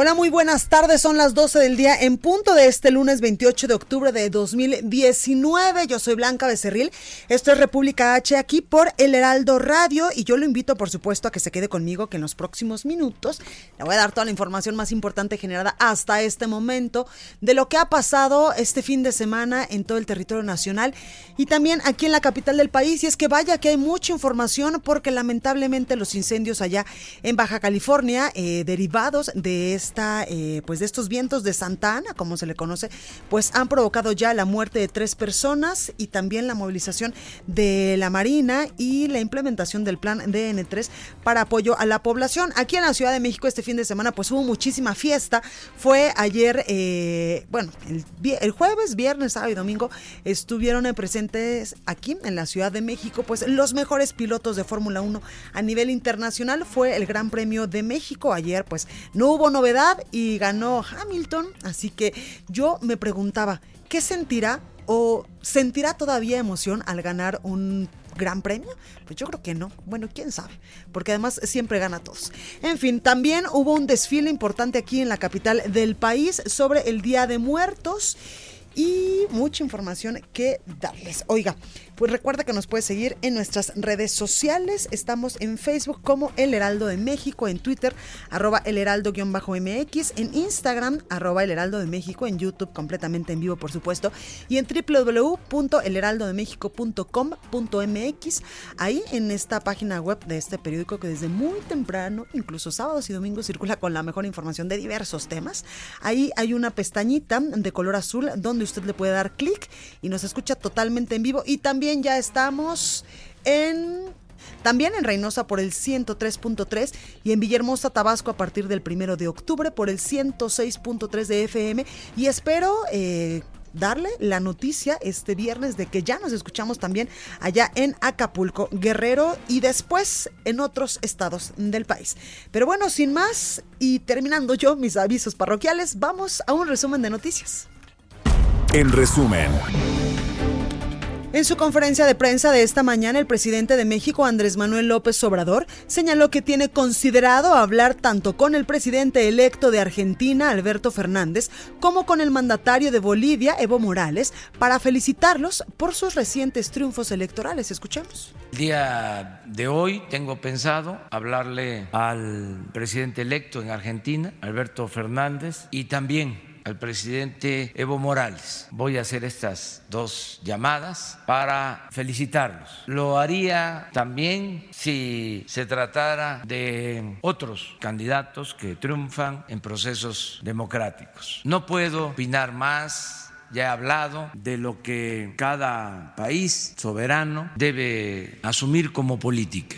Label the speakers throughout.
Speaker 1: Hola, muy buenas tardes. Son las 12 del día en punto de este lunes 28 de octubre de 2019. Yo soy Blanca Becerril. Esto es República H aquí por El Heraldo Radio y yo lo invito, por supuesto, a que se quede conmigo que en los próximos minutos le voy a dar toda la información más importante generada hasta este momento de lo que ha pasado este fin de semana en todo el territorio nacional y también aquí en la capital del país. Y es que vaya que hay mucha información porque lamentablemente los incendios allá en Baja California eh, derivados de este eh, pues de estos vientos de Santa Ana, como se le conoce, pues han provocado ya la muerte de tres personas y también la movilización de la Marina y la implementación del plan DN3 para apoyo a la población. Aquí en la Ciudad de México este fin de semana pues hubo muchísima fiesta. Fue ayer, eh, bueno, el, el, jueves, viernes, sábado y domingo estuvieron presentes aquí en la Ciudad de México pues los mejores pilotos de Fórmula 1 a nivel internacional. Fue el Gran Premio de México. Ayer pues no hubo y ganó Hamilton. Así que yo me preguntaba, ¿qué sentirá o sentirá todavía emoción al ganar un gran premio? Pues yo creo que no. Bueno, quién sabe, porque además siempre gana todos. En fin, también hubo un desfile importante aquí en la capital del país sobre el Día de Muertos y mucha información que darles. Oiga, pues recuerda que nos puedes seguir en nuestras redes sociales. Estamos en Facebook como El Heraldo de México, en Twitter, arroba el heraldo-mx, en Instagram, arroba el heraldo de México, en YouTube completamente en vivo, por supuesto, y en www.elheraldodemexico.com.mx. Ahí en esta página web de este periódico que desde muy temprano, incluso sábados y domingos, circula con la mejor información de diversos temas. Ahí hay una pestañita de color azul donde usted le puede dar clic y nos escucha totalmente en vivo y también ya estamos en también en Reynosa por el 103.3 y en Villahermosa, Tabasco a partir del primero de octubre por el 106.3 de FM. Y espero eh, darle la noticia este viernes de que ya nos escuchamos también allá en Acapulco, Guerrero y después en otros estados del país. Pero bueno, sin más y terminando yo mis avisos parroquiales, vamos a un resumen de noticias.
Speaker 2: En resumen.
Speaker 1: En su conferencia de prensa de esta mañana, el presidente de México, Andrés Manuel López Obrador, señaló que tiene considerado hablar tanto con el presidente electo de Argentina, Alberto Fernández, como con el mandatario de Bolivia, Evo Morales, para felicitarlos por sus recientes triunfos electorales. Escuchemos.
Speaker 3: El día de hoy tengo pensado hablarle al presidente electo en Argentina, Alberto Fernández, y también al presidente Evo Morales. Voy a hacer estas dos llamadas para felicitarlos. Lo haría también si se tratara de otros candidatos que triunfan en procesos democráticos. No puedo opinar más ya he hablado de lo que cada país soberano debe asumir como política.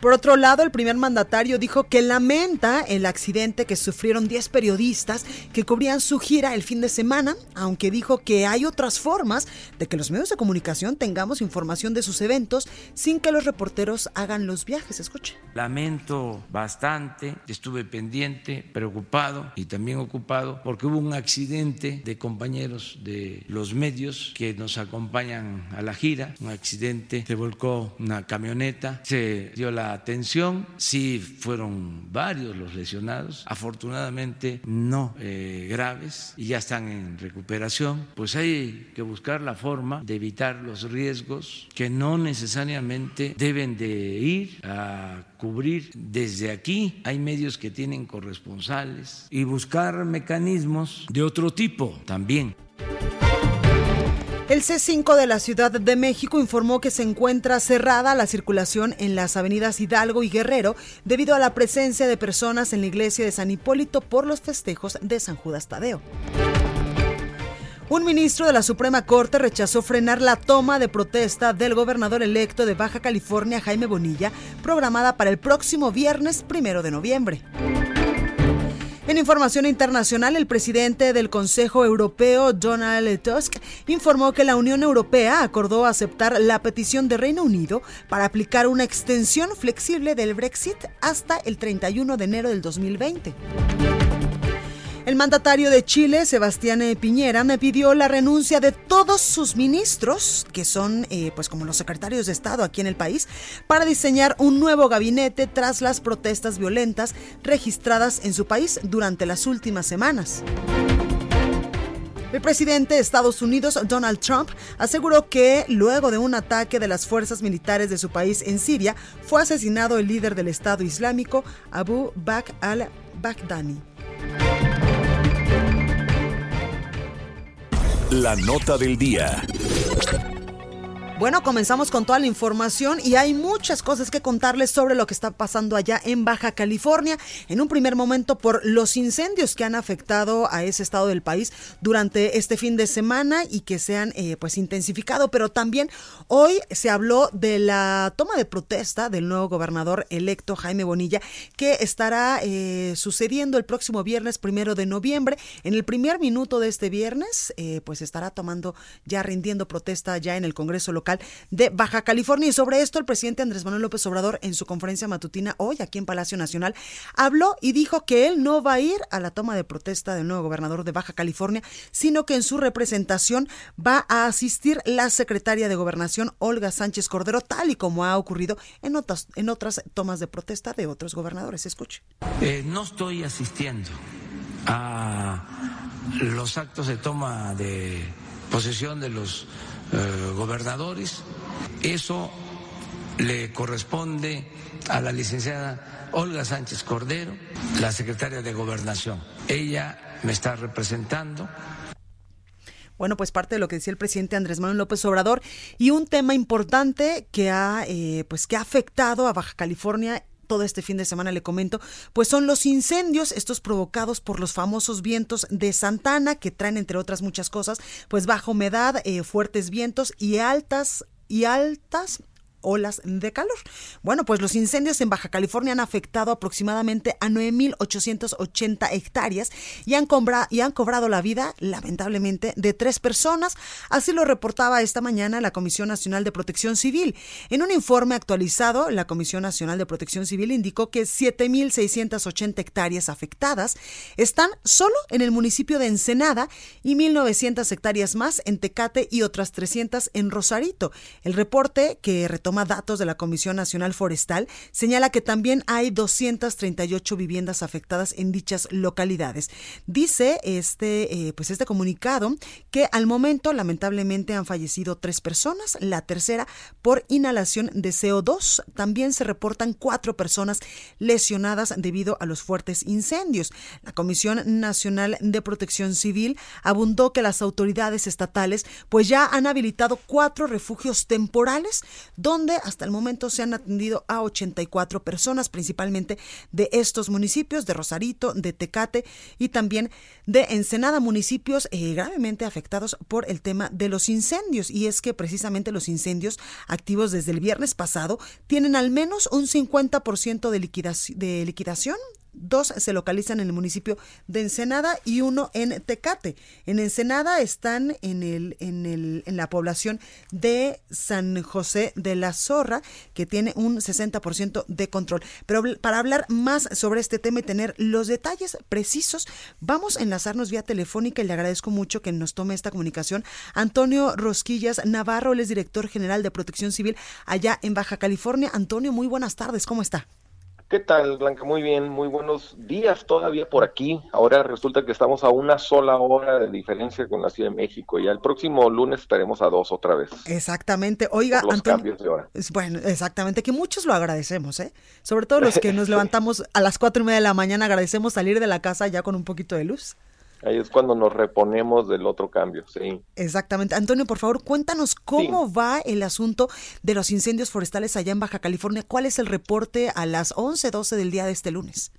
Speaker 1: Por otro lado, el primer mandatario dijo que lamenta el accidente que sufrieron 10 periodistas que cubrían su gira el fin de semana, aunque dijo que hay otras formas de que los medios de comunicación tengamos información de sus eventos sin que los reporteros hagan los viajes. Escuche.
Speaker 3: Lamento bastante, estuve pendiente, preocupado y también ocupado porque hubo un accidente de compañeros de los medios que nos acompañan a la gira, un accidente, se volcó una camioneta, se dio la atención, sí fueron varios los lesionados, afortunadamente no eh, graves y ya están en recuperación, pues hay que buscar la forma de evitar los riesgos que no necesariamente deben de ir a cubrir desde aquí. Hay medios que tienen corresponsales y buscar mecanismos de otro tipo también.
Speaker 1: El C5 de la Ciudad de México informó que se encuentra cerrada la circulación en las avenidas Hidalgo y Guerrero debido a la presencia de personas en la iglesia de San Hipólito por los festejos de San Judas Tadeo. Un ministro de la Suprema Corte rechazó frenar la toma de protesta del gobernador electo de Baja California, Jaime Bonilla, programada para el próximo viernes primero de noviembre. En información internacional, el presidente del Consejo Europeo, Donald Tusk, informó que la Unión Europea acordó aceptar la petición de Reino Unido para aplicar una extensión flexible del Brexit hasta el 31 de enero del 2020. El mandatario de Chile, Sebastián Piñera, me pidió la renuncia de todos sus ministros, que son eh, pues como los secretarios de Estado aquí en el país, para diseñar un nuevo gabinete tras las protestas violentas registradas en su país durante las últimas semanas. El presidente de Estados Unidos, Donald Trump, aseguró que luego de un ataque de las fuerzas militares de su país en Siria, fue asesinado el líder del Estado Islámico, Abu Bakr al-Baghdadi.
Speaker 2: La nota del día.
Speaker 1: Bueno, comenzamos con toda la información y hay muchas cosas que contarles sobre lo que está pasando allá en Baja California. En un primer momento por los incendios que han afectado a ese estado del país durante este fin de semana y que se han eh, pues intensificado, pero también hoy se habló de la toma de protesta del nuevo gobernador electo Jaime Bonilla que estará eh, sucediendo el próximo viernes primero de noviembre. En el primer minuto de este viernes, eh, pues estará tomando ya rindiendo protesta ya en el Congreso local de Baja California. Y sobre esto, el presidente Andrés Manuel López Obrador, en su conferencia matutina hoy aquí en Palacio Nacional, habló y dijo que él no va a ir a la toma de protesta del nuevo gobernador de Baja California, sino que en su representación va a asistir la secretaria de Gobernación, Olga Sánchez Cordero, tal y como ha ocurrido en otras, en otras tomas de protesta de otros gobernadores. Escuche.
Speaker 3: Eh, no estoy asistiendo a los actos de toma de posesión de los eh, gobernadores. Eso le corresponde a la licenciada Olga Sánchez Cordero, la secretaria de Gobernación. Ella me está representando.
Speaker 1: Bueno, pues parte de lo que decía el presidente Andrés Manuel López Obrador y un tema importante que ha, eh, pues que ha afectado a Baja California todo este fin de semana le comento, pues son los incendios, estos provocados por los famosos vientos de Santana, que traen, entre otras muchas cosas, pues baja humedad, eh, fuertes vientos y altas y altas olas de calor. Bueno, pues los incendios en Baja California han afectado aproximadamente a 9.880 hectáreas y han, y han cobrado la vida, lamentablemente, de tres personas. Así lo reportaba esta mañana la Comisión Nacional de Protección Civil. En un informe actualizado, la Comisión Nacional de Protección Civil indicó que 7.680 hectáreas afectadas están solo en el municipio de Ensenada y 1.900 hectáreas más en Tecate y otras 300 en Rosarito. El reporte que toma datos de la Comisión Nacional Forestal, señala que también hay 238 viviendas afectadas en dichas localidades. Dice este, eh, pues este comunicado que al momento lamentablemente han fallecido tres personas, la tercera por inhalación de CO2. También se reportan cuatro personas lesionadas debido a los fuertes incendios. La Comisión Nacional de Protección Civil abundó que las autoridades estatales pues ya han habilitado cuatro refugios temporales donde donde hasta el momento se han atendido a 84 personas, principalmente de estos municipios, de Rosarito, de Tecate y también de Ensenada, municipios eh, gravemente afectados por el tema de los incendios. Y es que precisamente los incendios activos desde el viernes pasado tienen al menos un 50% de, de liquidación Dos se localizan en el municipio de Ensenada y uno en Tecate. En Ensenada están en, el, en, el, en la población de San José de la Zorra, que tiene un 60% de control. Pero para hablar más sobre este tema y tener los detalles precisos, vamos a enlazarnos vía telefónica y le agradezco mucho que nos tome esta comunicación. Antonio Rosquillas Navarro, él es director general de Protección Civil allá en Baja California. Antonio, muy buenas tardes, ¿cómo está?
Speaker 4: ¿Qué tal, Blanca? Muy bien, muy buenos días todavía por aquí. Ahora resulta que estamos a una sola hora de diferencia con la Ciudad de México. Ya el próximo lunes estaremos a dos otra vez.
Speaker 1: Exactamente. Oiga,
Speaker 4: los cambios de hora.
Speaker 1: Bueno, exactamente, que muchos lo agradecemos, ¿eh? Sobre todo los que nos levantamos a las cuatro y media de la mañana, agradecemos salir de la casa ya con un poquito de luz.
Speaker 4: Ahí es cuando nos reponemos del otro cambio, sí.
Speaker 1: Exactamente. Antonio, por favor, cuéntanos cómo va el asunto de los incendios forestales allá en Baja California. ¿Cuál es el reporte a las 11, 12 del día de este lunes?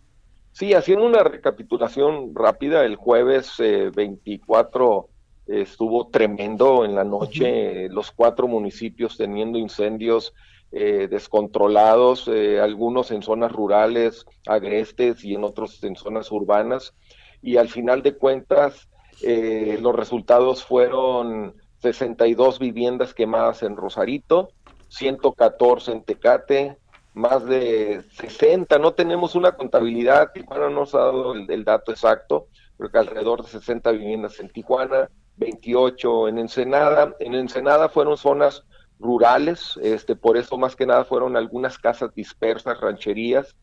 Speaker 4: Sí, haciendo una recapitulación rápida, el jueves 24 eh, estuvo tremendo en la noche, los cuatro municipios teniendo incendios eh, descontrolados, eh, algunos en zonas rurales, agrestes y en otros en zonas urbanas. Y al final de cuentas, eh, los resultados fueron 62 viviendas quemadas en Rosarito, 114 en Tecate, más de 60, no tenemos una contabilidad, Tijuana no nos ha dado el, dato exacto, pero que alrededor de 60 viviendas en Tijuana, 28 en Ensenada. En Ensenada fueron zonas rurales, este, por eso más que nada fueron algunas casas dispersas, rancherías,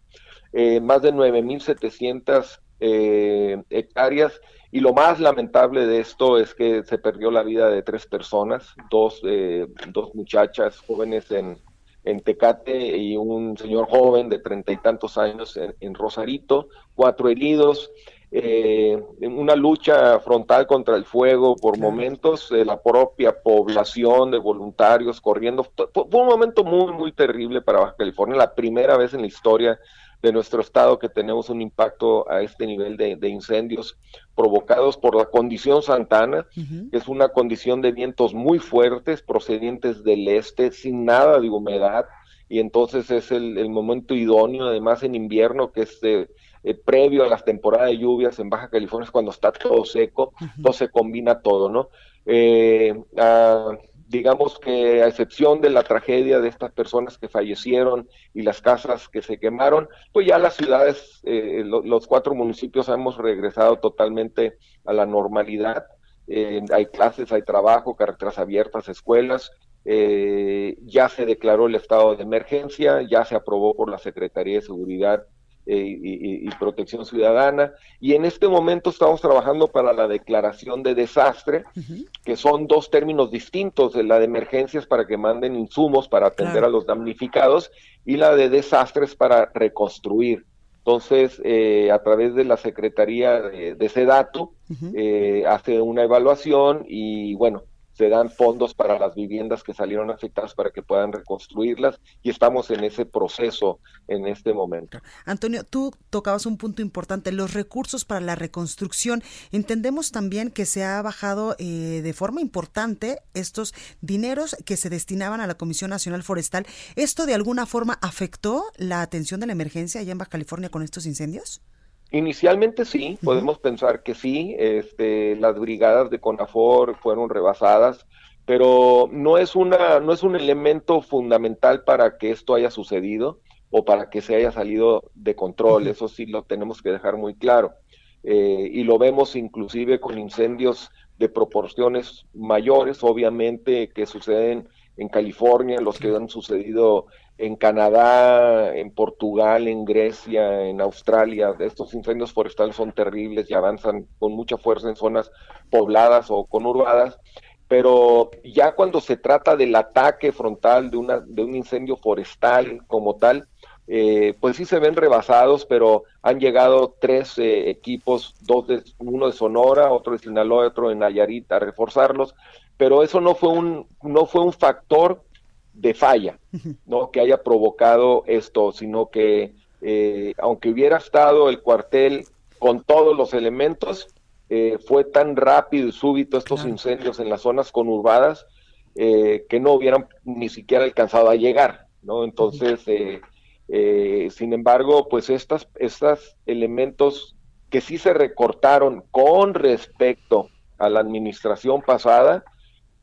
Speaker 4: eh, más de 9.700 eh, hectáreas y lo más lamentable de esto es que se perdió la vida de tres personas, dos, eh, dos muchachas jóvenes en, en Tecate y un señor joven de treinta y tantos años en, Rosarito, cuatro heridos, eh, en una lucha frontal contra el fuego por momentos, la propia población de voluntarios corriendo. Fue un momento muy, muy terrible para Baja California, la primera vez en la historia de nuestro estado que tenemos un impacto a este nivel de, incendios provocados por la condición Santana, que es una condición de vientos muy fuertes procedientes del este, sin nada de humedad, y entonces es el, momento idóneo, además en invierno, que es eh, eh, previo a las temporadas de lluvias en Baja California, es cuando está todo seco, todo se combina todo, ¿no? Eh, digamos que a excepción de la tragedia de estas personas que fallecieron y las casas que se quemaron, pues ya las ciudades, eh, los cuatro municipios hemos regresado totalmente a la normalidad. Eh, hay clases, hay trabajo, carreteras abiertas, escuelas. Eh, ya se declaró el estado de emergencia, ya se aprobó por la Secretaría de Seguridad eh, y, protección ciudadana. Y en este momento estamos trabajando para la declaración de desastre, que son dos términos distintos, de la de emergencias para que manden insumos para atender a los damnificados y la de desastres para reconstruir. Entonces, eh, a través de la Secretaría de, de Sedatu, eh, hace una evaluación y bueno, se dan fondos para las viviendas que salieron afectadas para que puedan reconstruirlas y estamos en ese proceso en este momento.
Speaker 1: Antonio, tú tocabas un punto importante, los recursos para la reconstrucción. Entendemos también que se ha bajado eh, de forma importante estos dineros que se destinaban a la Comisión Nacional Forestal. ¿Esto de alguna forma afectó la atención de la emergencia allá en Baja California con estos incendios?
Speaker 4: Inicialmente sí, podemos pensar que sí, este, las brigadas de CONAFOR fueron rebasadas, pero no es, una, no es un elemento fundamental para que esto haya sucedido o para que se haya salido de control, eso sí lo tenemos que dejar muy claro. Eh, y lo vemos inclusive con incendios de proporciones mayores, obviamente, que suceden en California, los que han sucedido en Canadá, en Portugal, en Grecia, en Australia. Estos incendios forestales son terribles y avanzan con mucha fuerza en zonas pobladas o conurbadas. Pero ya cuando se trata del ataque frontal de, una, un incendio forestal como tal, eh, pues sí se ven rebasados, pero han llegado tres eh, equipos, dos de, uno de Sonora, otro de Sinaloa, otro de Nayarit, a reforzarlos, pero eso no fue un, no fue un factor de falla, no que haya provocado esto, sino que eh, aunque hubiera estado el cuartel con todos los elementos, eh, fue tan rápido y súbito estos incendios en las zonas conurbadas eh, que no hubieran ni siquiera alcanzado a llegar, ¿no? Entonces, sin embargo, pues estas, estos elementos que sí se recortaron con respecto a la administración pasada,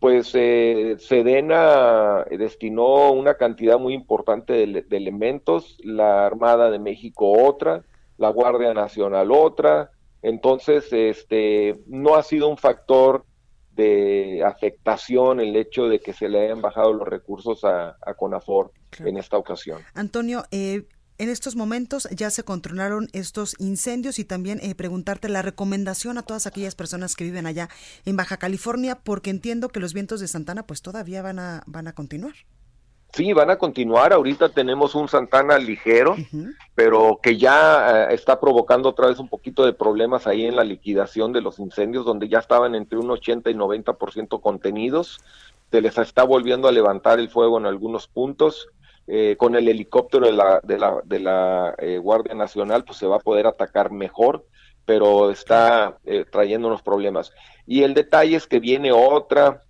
Speaker 4: pues eh, Sedena destinó una cantidad muy importante de, elementos, la Armada de México otra, la Guardia Nacional otra, entonces este no ha sido un factor de afectación el hecho de que se le hayan bajado los recursos a, CONAFOR en esta ocasión.
Speaker 1: Antonio, eh, en estos momentos ya se controlaron estos incendios y también eh, preguntarte la recomendación a todas aquellas personas que viven allá en Baja California, porque entiendo que los vientos de Santana pues todavía van a, van a continuar.
Speaker 4: Sí, van a continuar. Ahorita tenemos un Santana ligero, pero que ya eh, está provocando otra vez un poquito de problemas ahí en la liquidación de los incendios, donde ya estaban entre un 80 y 90% contenidos. Se les está volviendo a levantar el fuego en algunos puntos. Eh, con el helicóptero de la, de la, de la eh, Guardia Nacional, pues se va a poder atacar mejor, pero está trayendo unos problemas. Y el detalle es que viene otra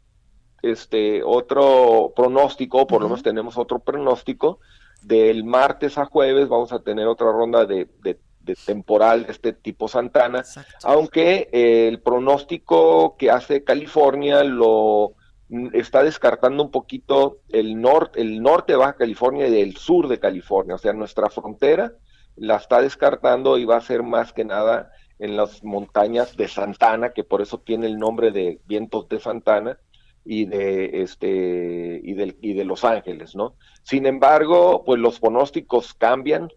Speaker 4: este otro pronóstico, por lo menos tenemos otro pronóstico, del martes a jueves vamos a tener otra ronda de, de, temporal de este tipo Santana, aunque eh, el pronóstico que hace California lo está descartando un poquito el norte, el norte de Baja California y el sur de California, o sea, nuestra frontera la está descartando y va a ser más que nada en las montañas de Santana, que por eso tiene el nombre de vientos de Santana, y de este y de, y de Los Ángeles, ¿no? Sin embargo, pues los pronósticos cambian,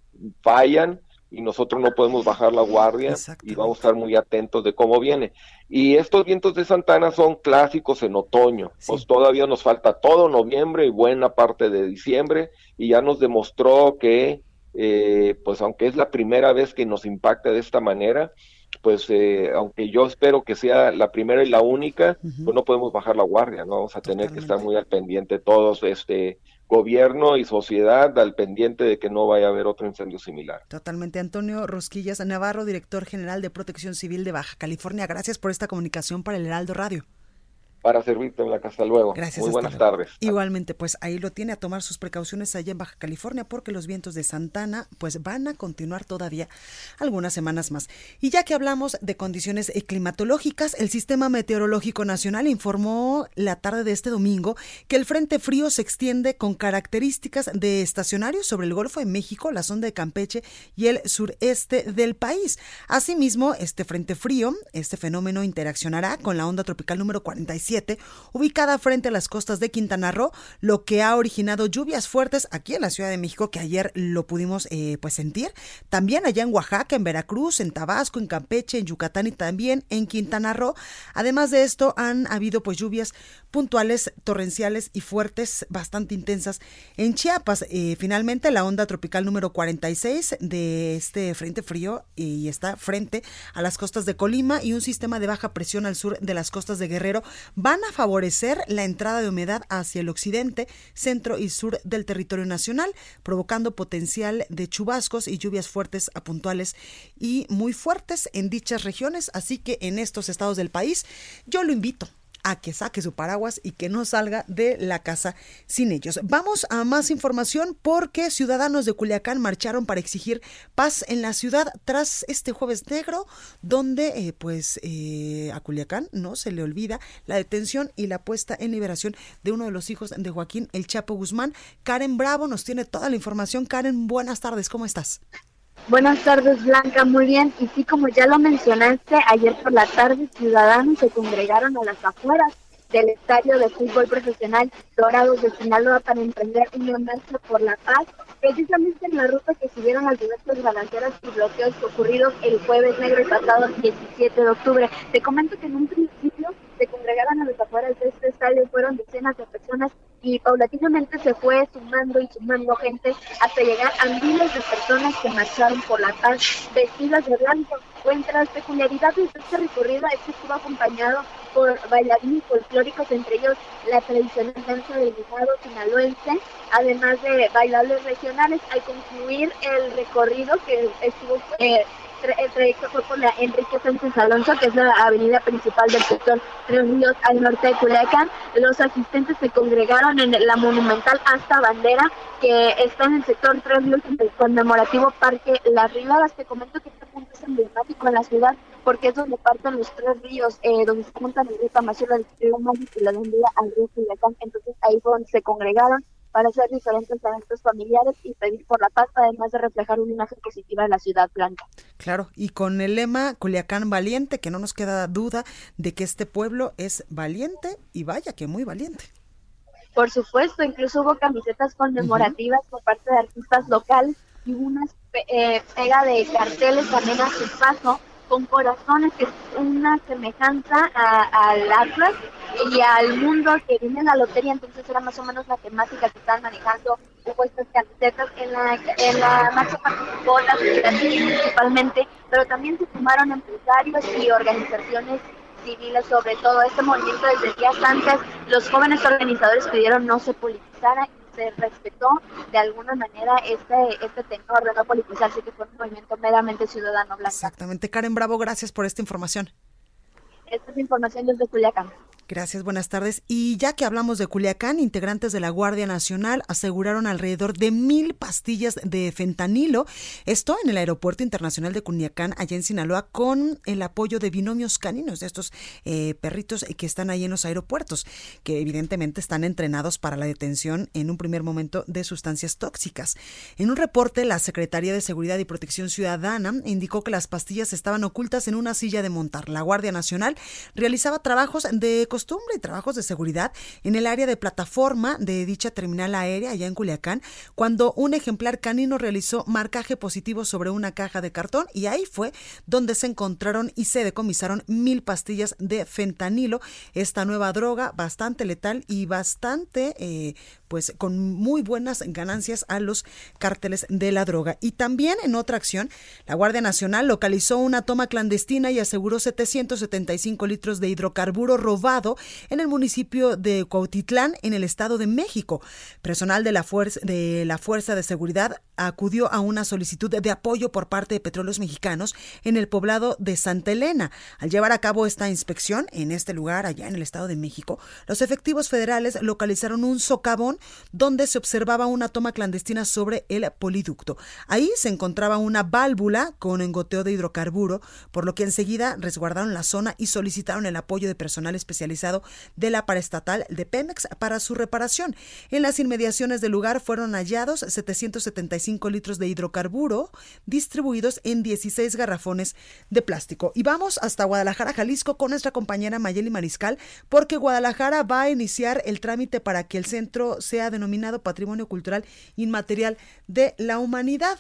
Speaker 4: fallan y nosotros no podemos bajar la guardia y vamos a estar muy atentos de cómo viene. Y estos vientos de Santana son clásicos en otoño, pues todavía nos falta todo noviembre y buena parte de diciembre y ya nos demostró que eh, pues aunque es la primera vez que nos impacta de esta manera, pues eh, aunque yo espero que sea la primera y la única, pues no podemos bajar la guardia, ¿no? Vamos a tener que estar muy al pendiente todos, este gobierno y sociedad al pendiente de que no vaya a haber otro incendio similar.
Speaker 1: Totalmente. Antonio Rosquillas Navarro, director general de Protección Civil de Baja California, gracias por esta comunicación para el Heraldo Radio
Speaker 4: para servirte en la casa luego.
Speaker 1: Gracias.
Speaker 4: Muy buenas tardes.
Speaker 1: Igualmente, pues ahí lo tiene a tomar sus precauciones allá en Baja California porque los vientos de Santana pues van a continuar todavía algunas semanas más. Y ya que hablamos de condiciones climatológicas, el Sistema Meteorológico Nacional informó la tarde de este domingo que el Frente Frío se extiende con características de estacionario sobre el Golfo de México, la sonda de Campeche y el sureste del país. Asimismo, este Frente Frío, este fenómeno interaccionará con la onda tropical número 47 ubicada frente a las costas de Quintana Roo, lo que ha originado lluvias fuertes aquí en la Ciudad de México, que ayer lo pudimos eh, pues sentir. También allá en Oaxaca, en Veracruz, en Tabasco, en Campeche, en Yucatán y también en Quintana Roo. Además de esto, han habido pues lluvias puntuales, torrenciales y fuertes, bastante intensas en Chiapas. Eh, finalmente, la onda tropical número 46 de este frente frío y está frente a las costas de Colima y un sistema de baja presión al sur de las costas de Guerrero van a favorecer la entrada de humedad hacia el occidente, centro y sur del territorio nacional, provocando potencial de chubascos y lluvias fuertes a puntuales y muy fuertes en dichas regiones. Así que en estos estados del país yo lo invito a que saque su paraguas y que no salga de la casa sin ellos. Vamos a más información porque ciudadanos de Culiacán marcharon para exigir paz en la ciudad tras este jueves negro, donde eh, pues eh, a Culiacán no se le olvida la detención y la puesta en liberación de uno de los hijos de Joaquín El Chapo Guzmán. Karen Bravo nos tiene toda la información. Karen, buenas tardes, ¿cómo estás?
Speaker 5: Buenas tardes, Blanca. Muy bien. Y sí, como ya lo mencionaste, ayer por la tarde ciudadanos se congregaron a las afueras del estadio de fútbol profesional Dorados de Sinaloa para emprender un marcha por la paz, precisamente en la ruta que siguieron las diversas balanceras y bloqueos ocurridos el jueves negro pasado 17 de octubre. Te comento que en un principio se congregaron a las afueras de este estadio, fueron decenas de personas y paulatinamente se fue sumando y sumando gente hasta llegar a miles de personas que marcharon por la paz vestidas de blanco. Entre las peculiaridades de este recorrido es que estuvo acompañado por bailarines folclóricos, entre ellos la tradicional danza del guisado sinaloense, además de bailables regionales. Al concluir el recorrido que estuvo eh, el trayecto fue por la Enrique Sánchez Alonso, que es la avenida principal del sector Tres Ríos al norte de Culiacán. Los asistentes se congregaron en la monumental Hasta Bandera, que está en el sector Tres Ríos, en el conmemorativo Parque Las Rivadas. Te comento que este punto es emblemático en la ciudad porque es donde parten los tres ríos, eh, donde se juntan el río Tamazula, el río y la Vendía al río Culiacán. Entonces ahí fue donde se congregaron para hacer diferentes eventos familiares y pedir por la paz, además de reflejar una imagen positiva de la ciudad blanca.
Speaker 1: Claro, y con el lema Culiacán valiente, que no nos queda duda de que este pueblo es valiente y vaya que muy valiente.
Speaker 5: Por supuesto, incluso hubo camisetas conmemorativas por parte de artistas locales y una eh, pega de carteles también a su paso con corazones, que es una semejanza al Atlas y al mundo que viene en la lotería, entonces era más o menos la temática que estaban manejando, hubo estas camisetas, en la, en la marcha participó la principalmente, pero también se sumaron empresarios y organizaciones civiles sobre todo este movimiento desde días antes, los jóvenes organizadores pidieron no se politizara se respetó de alguna manera este, este tenor de no politizarse, que fue un movimiento meramente ciudadano blanco.
Speaker 1: Exactamente. Karen Bravo, gracias por esta información.
Speaker 5: Esta es información desde Culiacán.
Speaker 1: Gracias, buenas tardes. Y ya que hablamos de Culiacán, integrantes de la Guardia Nacional aseguraron alrededor de mil pastillas de fentanilo, esto en el Aeropuerto Internacional de Culiacán, allá en Sinaloa, con el apoyo de binomios caninos, de estos eh, perritos que están ahí en los aeropuertos, que evidentemente están entrenados para la detención en un primer momento de sustancias tóxicas. En un reporte, la Secretaría de Seguridad y Protección Ciudadana indicó que las pastillas estaban ocultas en una silla de montar. La Guardia Nacional realizaba trabajos de costumbre y trabajos de seguridad en el área de plataforma de dicha terminal aérea allá en Culiacán, cuando un ejemplar canino realizó marcaje positivo sobre una caja de cartón y ahí fue donde se encontraron y se decomisaron mil pastillas de fentanilo, esta nueva droga bastante letal y bastante eh, pues con muy buenas ganancias a los cárteles de la droga. Y también en otra acción, la Guardia Nacional localizó una toma clandestina y aseguró 775 litros de hidrocarburo robado en el municipio de Cuautitlán, en el Estado de México. Personal de la, fuerza, de la Fuerza de Seguridad acudió a una solicitud de apoyo por parte de Petróleos Mexicanos en el poblado de Santa Elena. Al llevar a cabo esta inspección en este lugar, allá en el Estado de México, los efectivos federales localizaron un socavón donde se observaba una toma clandestina sobre el poliducto. Ahí se encontraba una válvula con engoteo de hidrocarburo, por lo que enseguida resguardaron la zona y solicitaron el apoyo de personal especializado de la paraestatal de Pemex para su reparación. En las inmediaciones del lugar fueron hallados 775 litros de hidrocarburo distribuidos en 16 garrafones de plástico. Y vamos hasta Guadalajara, Jalisco, con nuestra compañera Mayeli Mariscal, porque Guadalajara va a iniciar el trámite para que el centro sea denominado Patrimonio Cultural Inmaterial de la Humanidad.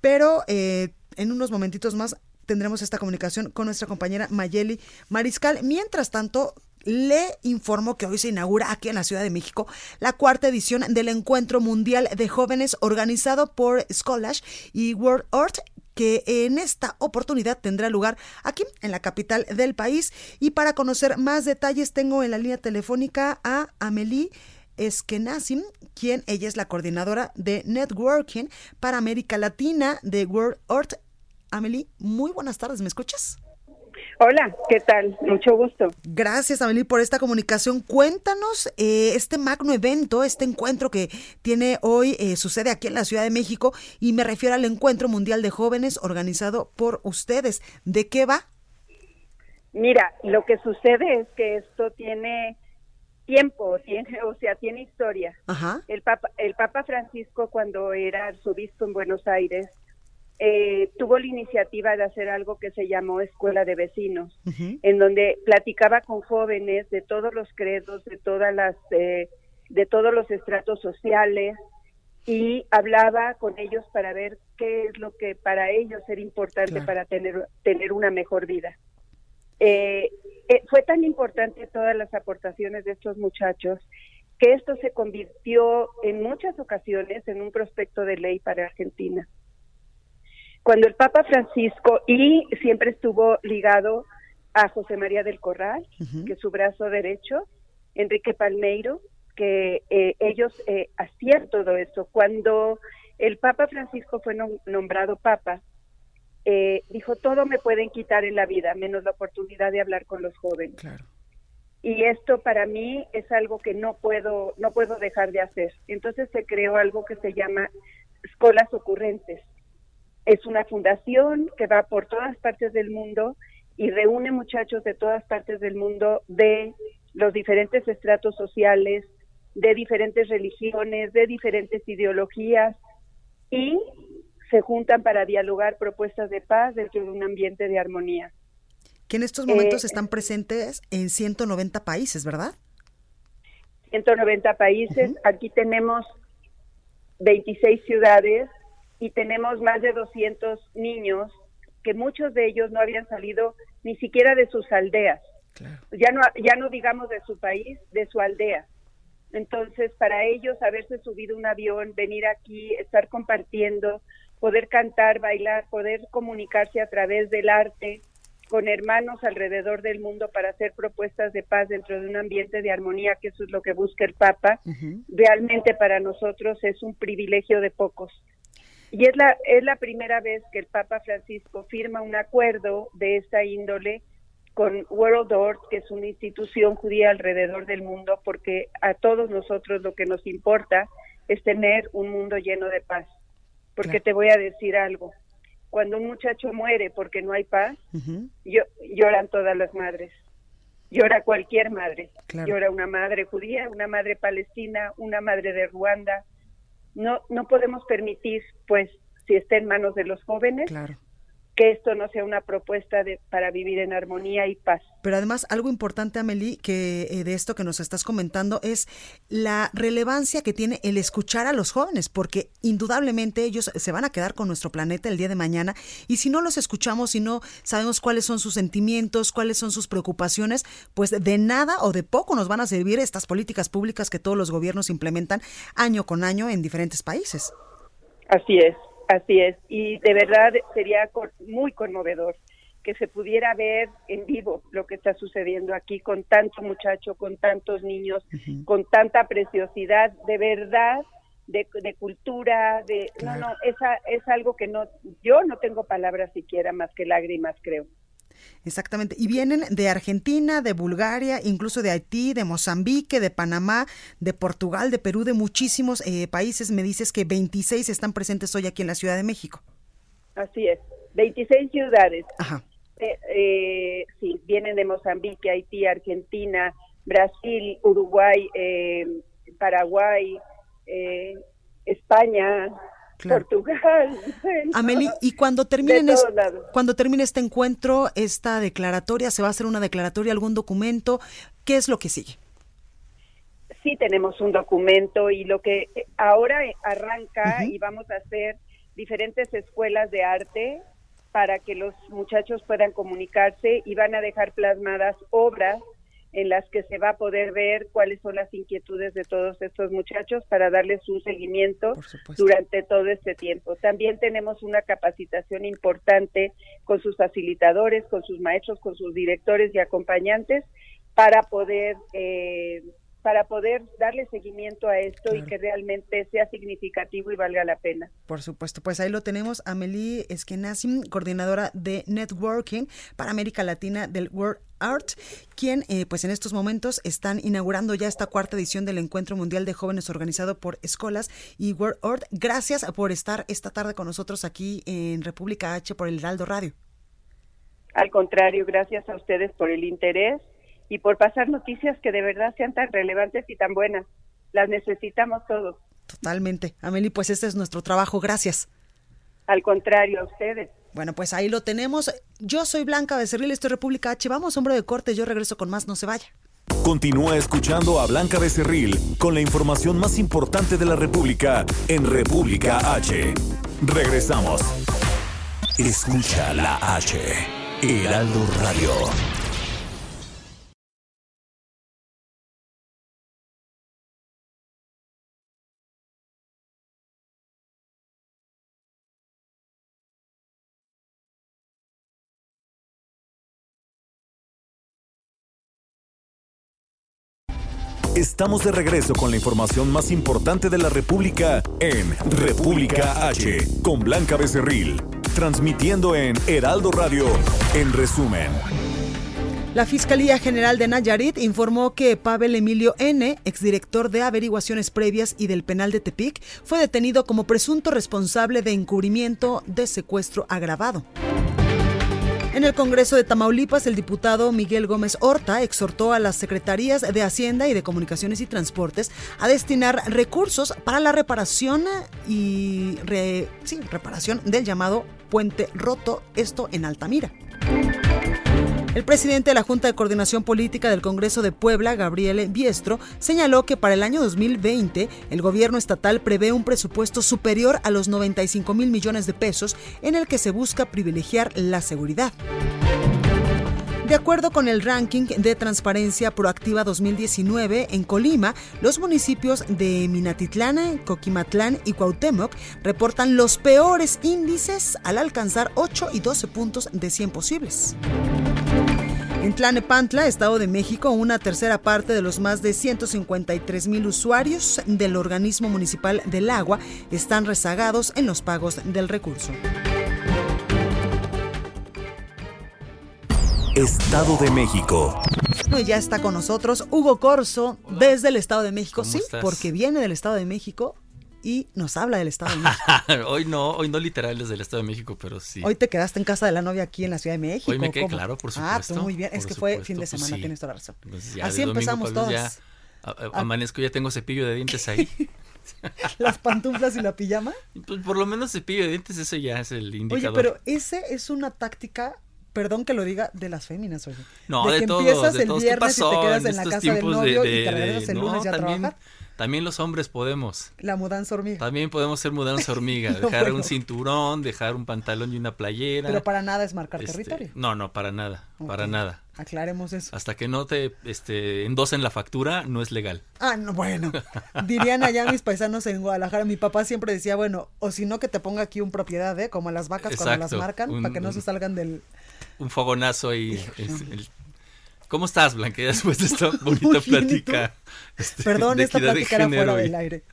Speaker 1: Pero eh, en unos momentitos más tendremos esta comunicación con nuestra compañera Mayeli Mariscal. Mientras tanto, le informo que hoy se inaugura aquí en la Ciudad de México la cuarta edición del Encuentro Mundial de Jóvenes organizado por Scolash y World Earth que en esta oportunidad tendrá lugar aquí en la capital del país. Y para conocer más detalles tengo en la línea telefónica a Amelie Eskenazi, quien ella es la coordinadora de Networking para América Latina de World Earth. Amelie, muy buenas tardes, ¿me escuchas?
Speaker 6: Hola, ¿qué tal? Mucho gusto.
Speaker 1: Gracias, Amelie, por esta comunicación. Cuéntanos eh, este magno evento, este encuentro que tiene hoy, eh, sucede aquí en la Ciudad de México, y me refiero al Encuentro Mundial de Jóvenes organizado por ustedes. ¿De qué va?
Speaker 6: Mira, lo que sucede es que esto tiene tiempo, tiene, o sea, tiene historia. Ajá. El Papa, el Papa Francisco, cuando era arzobispo en Buenos Aires, eh, tuvo la iniciativa de hacer algo que se llamó Escuela de Vecinos, en donde platicaba con jóvenes de todos los credos, de todas las, eh, de todos los estratos sociales y hablaba con ellos para ver qué es lo que para ellos era importante para tener tener una mejor vida. Eh, fue tan importante todas las aportaciones de estos muchachos que esto se convirtió en muchas ocasiones en un prospecto de ley para Argentina cuando el Papa Francisco, y siempre estuvo ligado a José María del Corral, que es su brazo derecho, Enrique Palmeiro, que eh, ellos eh, hacían todo eso. Cuando el Papa Francisco fue nombrado Papa, eh, dijo, todo me pueden quitar en la vida, menos la oportunidad de hablar con los jóvenes. Y esto para mí es algo que no puedo, no puedo dejar de hacer. Entonces se creó algo que se llama escuelas ocurrentes, es una fundación que va por todas partes del mundo y reúne muchachos de todas partes del mundo de los diferentes estratos sociales, de diferentes religiones, de diferentes ideologías y se juntan para dialogar propuestas de paz dentro de un ambiente de armonía.
Speaker 1: Que en estos momentos eh, están presentes en 190 países, ¿verdad?
Speaker 6: 190 países. Aquí tenemos 26 ciudades y tenemos más de 200 niños que muchos de ellos no habían salido ni siquiera de sus aldeas. Ya no ya no digamos de su país, de su aldea. Entonces, para ellos haberse subido un avión, venir aquí, estar compartiendo, poder cantar, bailar, poder comunicarse a través del arte con hermanos alrededor del mundo para hacer propuestas de paz dentro de un ambiente de armonía, que eso es lo que busca el Papa, realmente para nosotros es un privilegio de pocos. Y es la, es la primera vez que el Papa Francisco firma un acuerdo de esta índole con World Order, que es una institución judía alrededor del mundo, porque a todos nosotros lo que nos importa es tener un mundo lleno de paz. Porque te voy a decir algo, cuando un muchacho muere porque no hay paz, lloran todas las madres. Llora cualquier madre. Llora una madre judía, una madre palestina, una madre de Ruanda. No, no podemos permitir, pues, si está en manos de los jóvenes, claro que esto no sea una propuesta de, para vivir en armonía y paz.
Speaker 1: Pero además, algo importante, Amelie, que eh, de esto que nos estás comentando es la relevancia que tiene el escuchar a los jóvenes, porque indudablemente ellos se van a quedar con nuestro planeta el día de mañana y si no los escuchamos, si no sabemos cuáles son sus sentimientos, cuáles son sus preocupaciones, pues de nada o de poco nos van a servir estas políticas públicas que todos los gobiernos implementan año con año en diferentes países.
Speaker 6: Así es, Así es, y de verdad sería muy conmovedor que se pudiera ver en vivo lo que está sucediendo aquí con tanto muchacho, con tantos niños, con tanta preciosidad, de verdad, de, cultura, de no, no, esa es algo que no, yo no tengo palabras siquiera más que lágrimas, creo.
Speaker 1: Exactamente. Y vienen de Argentina, de Bulgaria, incluso de Haití, de Mozambique, de Panamá, de Portugal, de Perú, de muchísimos eh, países. Me dices que 26 están presentes hoy aquí en la Ciudad de México.
Speaker 6: Así es, 26 ciudades. Ajá. Eh, eh, sí, vienen de Mozambique, Haití, Argentina, Brasil, Uruguay, Paraguay, España, Portugal.
Speaker 1: Ameli, y cuando termine, cuando termine este encuentro, esta declaratoria, ¿se va a hacer una declaratoria, algún documento? ¿Qué es lo que sigue?
Speaker 6: Sí, tenemos un documento y lo que ahora arranca y vamos a hacer diferentes escuelas de arte para que los muchachos puedan comunicarse y van a dejar plasmadas obras en las que se va a poder ver cuáles son las inquietudes de todos estos muchachos para darles un seguimiento durante todo este tiempo. También tenemos una capacitación importante con sus facilitadores, con sus maestros, con sus directores y acompañantes para poder eh, para poder darle seguimiento a esto y que realmente sea significativo y valga la pena.
Speaker 1: Por supuesto, pues ahí lo tenemos, Amelie Eskenazi, coordinadora de Networking para América Latina del World Art, quien eh, pues en estos momentos están inaugurando ya esta cuarta edición del Encuentro Mundial de Jóvenes organizado por Escolas y World Art. Gracias por estar esta tarde con nosotros aquí en República H por el Heraldo Radio.
Speaker 6: Al contrario, gracias a ustedes por el interés y por pasar noticias que de verdad sean tan relevantes y tan buenas. Las necesitamos todos.
Speaker 1: Totalmente. Amelie, pues este es nuestro trabajo. Gracias.
Speaker 6: Al contrario, a ustedes.
Speaker 1: Bueno, pues ahí lo tenemos. Yo soy Blanca Becerril, esto es República H. Vamos, hombre de corte, yo regreso con más, no se vaya.
Speaker 2: Continúa escuchando a Blanca Becerril con la información más importante de la República en República H. Regresamos. Escucha la H. Heraldo Radio. Estamos de regreso con la información más importante de la República en República H, con Blanca Becerril, transmitiendo en Heraldo Radio, en resumen.
Speaker 1: La Fiscalía General de Nayarit informó que Pavel Emilio N., exdirector de averiguaciones previas y del penal de Tepic, fue detenido como presunto responsable de encubrimiento de secuestro agravado. En el Congreso de Tamaulipas, el diputado Miguel Gómez Horta exhortó a las secretarías de Hacienda y de Comunicaciones y Transportes a destinar recursos para la reparación y reparación del llamado puente roto, esto en Altamira. El presidente de la Junta de Coordinación Política del Congreso de Puebla, Gabriel Biestro, señaló que para el año 2020 el gobierno estatal prevé un presupuesto superior a los 95 mil millones de pesos en el que se busca privilegiar la seguridad. De acuerdo con el ranking de Transparencia Proactiva 2019, en Colima, los municipios de Minatitlán, Coquimatlán y Cuauhtémoc reportan los peores índices al alcanzar 8 y 12 puntos de 100 posibles. En Tlanepantla, Estado de México, una tercera parte de los más de 153 mil usuarios del organismo municipal del agua están rezagados en los pagos del recurso.
Speaker 2: Estado de México.
Speaker 1: ya está con nosotros Hugo Corso desde el Estado de México. Sí, porque viene del Estado de México y nos habla del Estado de México.
Speaker 7: hoy no, hoy no literal desde el Estado de México, pero sí.
Speaker 1: Hoy te quedaste en casa de la novia aquí en la Ciudad de México.
Speaker 7: Hoy me quedé, claro, por supuesto.
Speaker 1: Ah, tú muy bien. Es que fue fin de pues semana, tienes toda la razón. Pues Así empezamos todos.
Speaker 7: Ya, amanezco, ya tengo cepillo de dientes ahí.
Speaker 1: ¿Las pantuflas y la pijama?
Speaker 7: Pues por lo menos cepillo de dientes, eso ya es el indicador.
Speaker 1: Oye, pero ese es una táctica perdón que lo diga, de las féminas, oye.
Speaker 7: No, de,
Speaker 1: que
Speaker 7: todos,
Speaker 1: empiezas
Speaker 7: de
Speaker 1: el viernes y te quedas en, la casa del novio y te regresas el lunes ya a trabajar.
Speaker 7: También los hombres podemos.
Speaker 1: La mudanza hormiga.
Speaker 7: También podemos ser mudanza hormiga. dejar un cinturón, dejar un pantalón y una playera.
Speaker 1: Pero para nada es marcar este, territorio.
Speaker 7: No, no, para nada. Para nada.
Speaker 1: Aclaremos eso.
Speaker 7: Hasta que no te este, endosen la factura, no es legal.
Speaker 1: Ah, no, bueno. Dirían allá mis paisanos en Guadalajara, mi papá siempre decía, bueno, o si no que te ponga aquí un propiedad, ¿eh? Como las vacas cuando las marcan, para que no se salgan del...
Speaker 7: Un fogonazo y... ¿Cómo estás, Blanca? Después de esta bonita plática.
Speaker 1: Este, Perdón, esta plática era fuera del aire.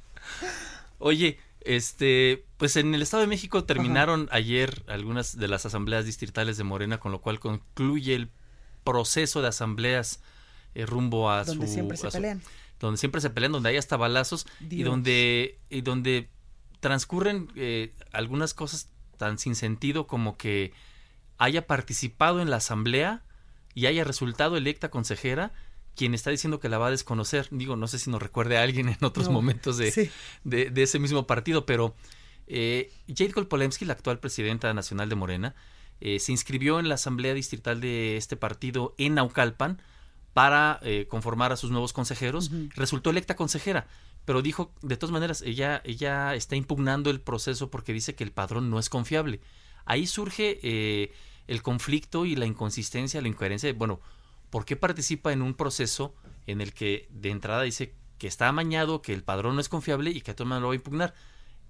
Speaker 7: Oye, este, pues en el Estado de México terminaron ayer algunas de las asambleas distritales de Morena, con lo cual concluye el proceso de asambleas eh, rumbo a
Speaker 1: donde
Speaker 7: su...
Speaker 1: Siempre se pelean.
Speaker 7: donde siempre se pelean, donde hay hasta balazos y donde, y donde transcurren eh, algunas cosas tan sin sentido como que haya participado en la asamblea y haya resultado electa consejera quien está diciendo que la va a desconocer. Digo, no sé si nos recuerde a alguien en otros momentos de, de, ese mismo partido, pero eh, Jade Kolpolemsky, la actual presidenta nacional de Morena, eh, se inscribió en la asamblea distrital de este partido en Naucalpan para eh, conformar a sus nuevos consejeros. Resultó electa consejera, pero dijo, de todas maneras, ella, ella está impugnando el proceso porque dice que el padrón no es confiable. Ahí surge eh, el conflicto y la inconsistencia, la incoherencia bueno, ¿por qué participa en un proceso en el que de entrada dice que está amañado, que el padrón no es confiable y que a todo lo va a impugnar?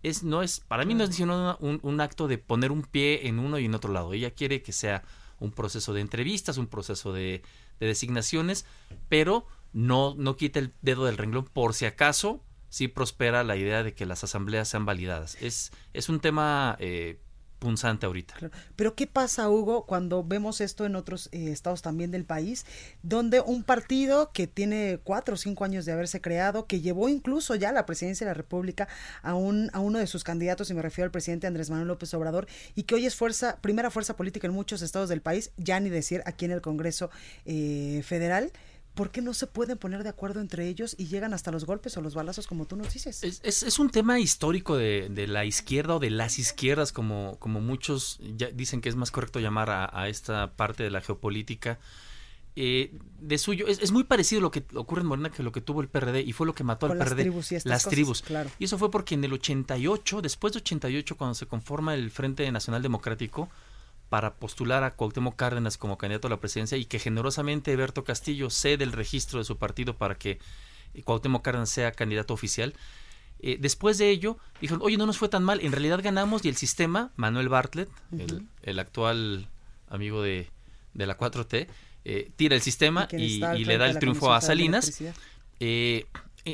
Speaker 7: Es, no es, para mí no es un, un, acto de poner un pie en uno y en otro lado. Ella quiere que sea un proceso de entrevistas, un proceso de, designaciones, pero no, no quita el dedo del renglón por si acaso sí prospera la idea de que las asambleas sean validadas. Es, es un tema eh, punzante ahorita.
Speaker 1: Pero ¿qué pasa, Hugo, cuando vemos esto en otros eh, estados también del país, donde un partido que tiene cuatro o cinco años de haberse creado, que llevó incluso ya la presidencia de la República a, un, a uno de sus candidatos, y me refiero al presidente Andrés Manuel López Obrador, y que hoy es fuerza, primera fuerza política en muchos estados del país, ya ni decir aquí en el Congreso eh, Federal, ¿por qué no se pueden poner de acuerdo entre ellos y llegan hasta los golpes o los balazos como tú nos dices?
Speaker 7: Es, es, un tema histórico de, de, la izquierda o de las izquierdas, como, como muchos ya dicen que es más correcto llamar a, esta parte de la geopolítica. Eh, de suyo, es, es, muy parecido lo que ocurre en Morena que lo que tuvo el PRD y fue lo que mató al PRD.
Speaker 1: Las tribus y
Speaker 7: las tribus. Claro. Y eso fue porque en el 88, después de 88, cuando se conforma el Frente Nacional Democrático, para postular a Cuauhtémoc Cárdenas como candidato a la presidencia y que generosamente Berto Castillo cede el registro de su partido para que Cuauhtémoc Cárdenas sea candidato oficial. Eh, después de ello, dijeron, oye, no nos fue tan mal, en realidad ganamos y el sistema, Manuel Bartlett, el, actual amigo de, de la 4T, eh, tira el sistema y, le da el triunfo a Salinas. Eh,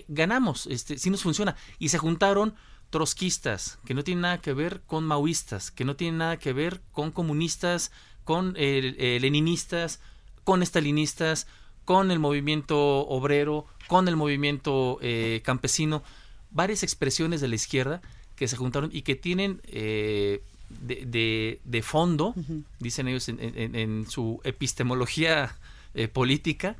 Speaker 7: ganamos, este, sí nos funciona. Y se juntaron trotskistas, que no tienen nada que ver con maoístas, que no tienen nada que ver con comunistas, con eh, leninistas, con estalinistas, con el movimiento obrero, con el movimiento eh, campesino, varias expresiones de la izquierda que se juntaron y que tienen eh, de, de, fondo, dicen ellos en, su epistemología política,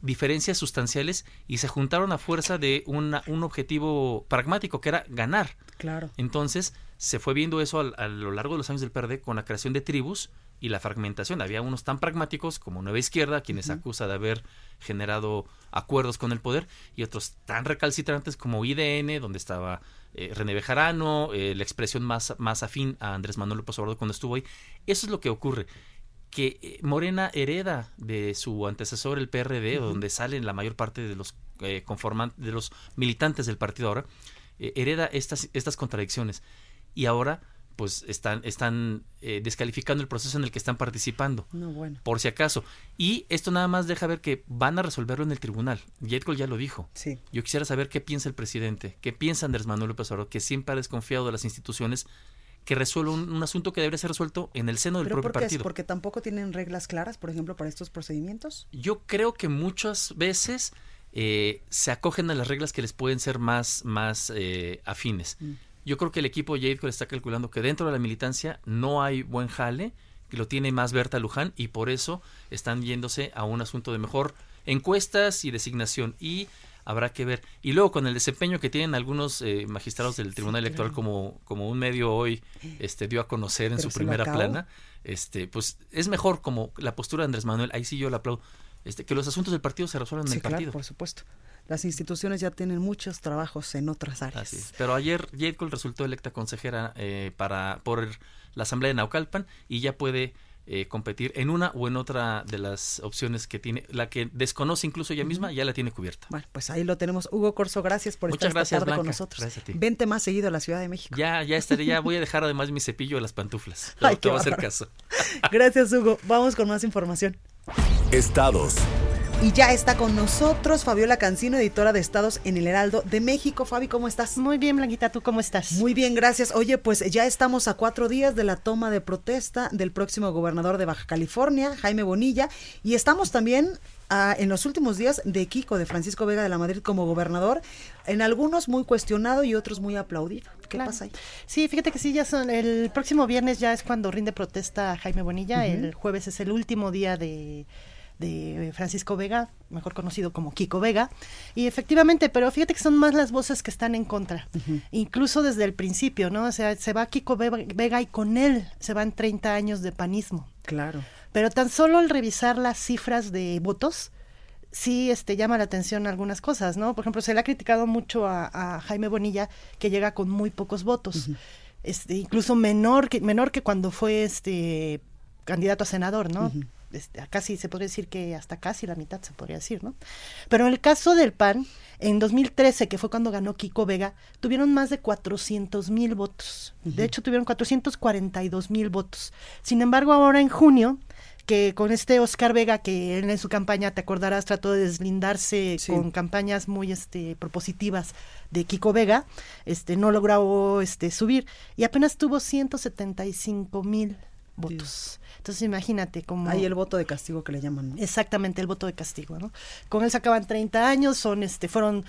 Speaker 7: diferencias sustanciales y se juntaron a fuerza de un objetivo pragmático que era ganar.
Speaker 1: Claro.
Speaker 7: Entonces se fue viendo eso a, lo largo de los años del PRD con la creación de tribus y la fragmentación. Había unos tan pragmáticos como Nueva Izquierda, quienes acusa de haber generado acuerdos con el poder, y otros tan recalcitrantes como IDN, donde estaba eh, René Bejarano, eh, la expresión más, más afín a Andrés Manuel López Obrador cuando estuvo ahí. Eso es lo que ocurre que eh, Morena hereda de su antecesor el PRD, donde salen la mayor parte de los conformantes, de los militantes del partido ahora, hereda estas, estas contradicciones. Y ahora pues están, están eh, descalificando el proceso en el que están participando.
Speaker 1: No, bueno.
Speaker 7: Por si acaso. Y esto nada más deja ver que van a resolverlo en el tribunal. Jetcol ya lo dijo.
Speaker 1: Sí.
Speaker 7: Yo quisiera saber qué piensa el presidente, qué piensa Andrés Manuel López Obrador, que siempre ha desconfiado de las instituciones que resuelve un, asunto que debería ser resuelto en el seno del propio
Speaker 1: por qué
Speaker 7: partido.
Speaker 1: ¿Porque tampoco tienen reglas claras, por ejemplo, para estos procedimientos?
Speaker 7: Yo creo que muchas veces eh, se acogen a las reglas que les pueden ser más, más eh, afines. Mm. Yo creo que el equipo Jade está calculando que dentro de la militancia no hay buen jale, que lo tiene más Berta Luján y por eso están yéndose a un asunto de mejor encuestas y designación y habrá que ver. Y luego con el desempeño que tienen algunos eh, magistrados del Tribunal Electoral como, como un medio hoy este, dio a conocer en su primera plana, este, pues es mejor como la postura de Andrés Manuel, ahí sí yo le aplaudo, este, que los asuntos del partido se resuelvan en el partido.
Speaker 1: por supuesto las instituciones ya tienen muchos trabajos en otras áreas.
Speaker 7: Pero ayer Cole resultó electa consejera eh, para por la Asamblea de Naucalpan y ya puede eh, competir en una o en otra de las opciones que tiene, la que desconoce incluso ella misma, ya la tiene cubierta.
Speaker 1: Bueno, pues ahí lo tenemos. Hugo Corso, gracias por
Speaker 7: estar
Speaker 1: esta
Speaker 7: tarde
Speaker 1: con nosotros.
Speaker 7: Gracias a ti.
Speaker 1: Vente más seguido a la Ciudad de México.
Speaker 7: Ya, ya estaré, ya voy a dejar además mi cepillo de las pantuflas. Ay, te va a hacer caso.
Speaker 1: gracias, Hugo. Vamos con más información.
Speaker 2: Estados.
Speaker 1: Y ya está con nosotros Fabiola Cancino, editora de Estados en el Heraldo de México. Fabi, ¿cómo estás?
Speaker 8: Muy bien, Blanquita, ¿tú cómo estás?
Speaker 1: Muy bien, gracias. Oye, pues ya estamos a cuatro días de la toma de protesta del próximo gobernador de Baja California, Jaime Bonilla, y estamos también en los últimos días de Kiko, de Francisco Vega de la Madrid como gobernador, en algunos muy cuestionado y otros muy aplaudido. ¿Qué pasa ahí?
Speaker 8: Sí, fíjate que sí, ya son, el próximo viernes ya es cuando rinde protesta Jaime Bonilla, el jueves es el último día de de Francisco Vega, mejor conocido como Kiko Vega. Y efectivamente, pero fíjate que son más las voces que están en contra, incluso desde el principio, ¿no? O sea, se va Kiko Vega y con él se van 30 años de panismo.
Speaker 1: Claro.
Speaker 8: Pero tan solo al revisar las cifras de votos, sí este, llama la atención algunas cosas, ¿no? Por ejemplo, se le ha criticado mucho a, Jaime Bonilla que llega con muy pocos votos. Este, incluso menor que menor que cuando fue este candidato a senador, ¿no? Casi se podría decir que hasta casi la mitad se podría decir, ¿no? Pero en el caso del PAN, en 2013, que fue cuando ganó Kiko Vega, tuvieron más de 400 mil votos. De hecho, tuvieron 442 mil votos. Sin embargo, ahora en junio, que con este Oscar Vega, que él en su campaña, te acordarás, trató de deslindarse con campañas muy este, propositivas de Kiko Vega, este, no logró este, subir y apenas tuvo 175 mil votos. Entonces imagínate cómo...
Speaker 1: Hay el voto de castigo que le llaman.
Speaker 8: Exactamente, el voto de castigo, ¿no? Con él sacaban 30 años, son, este, fueron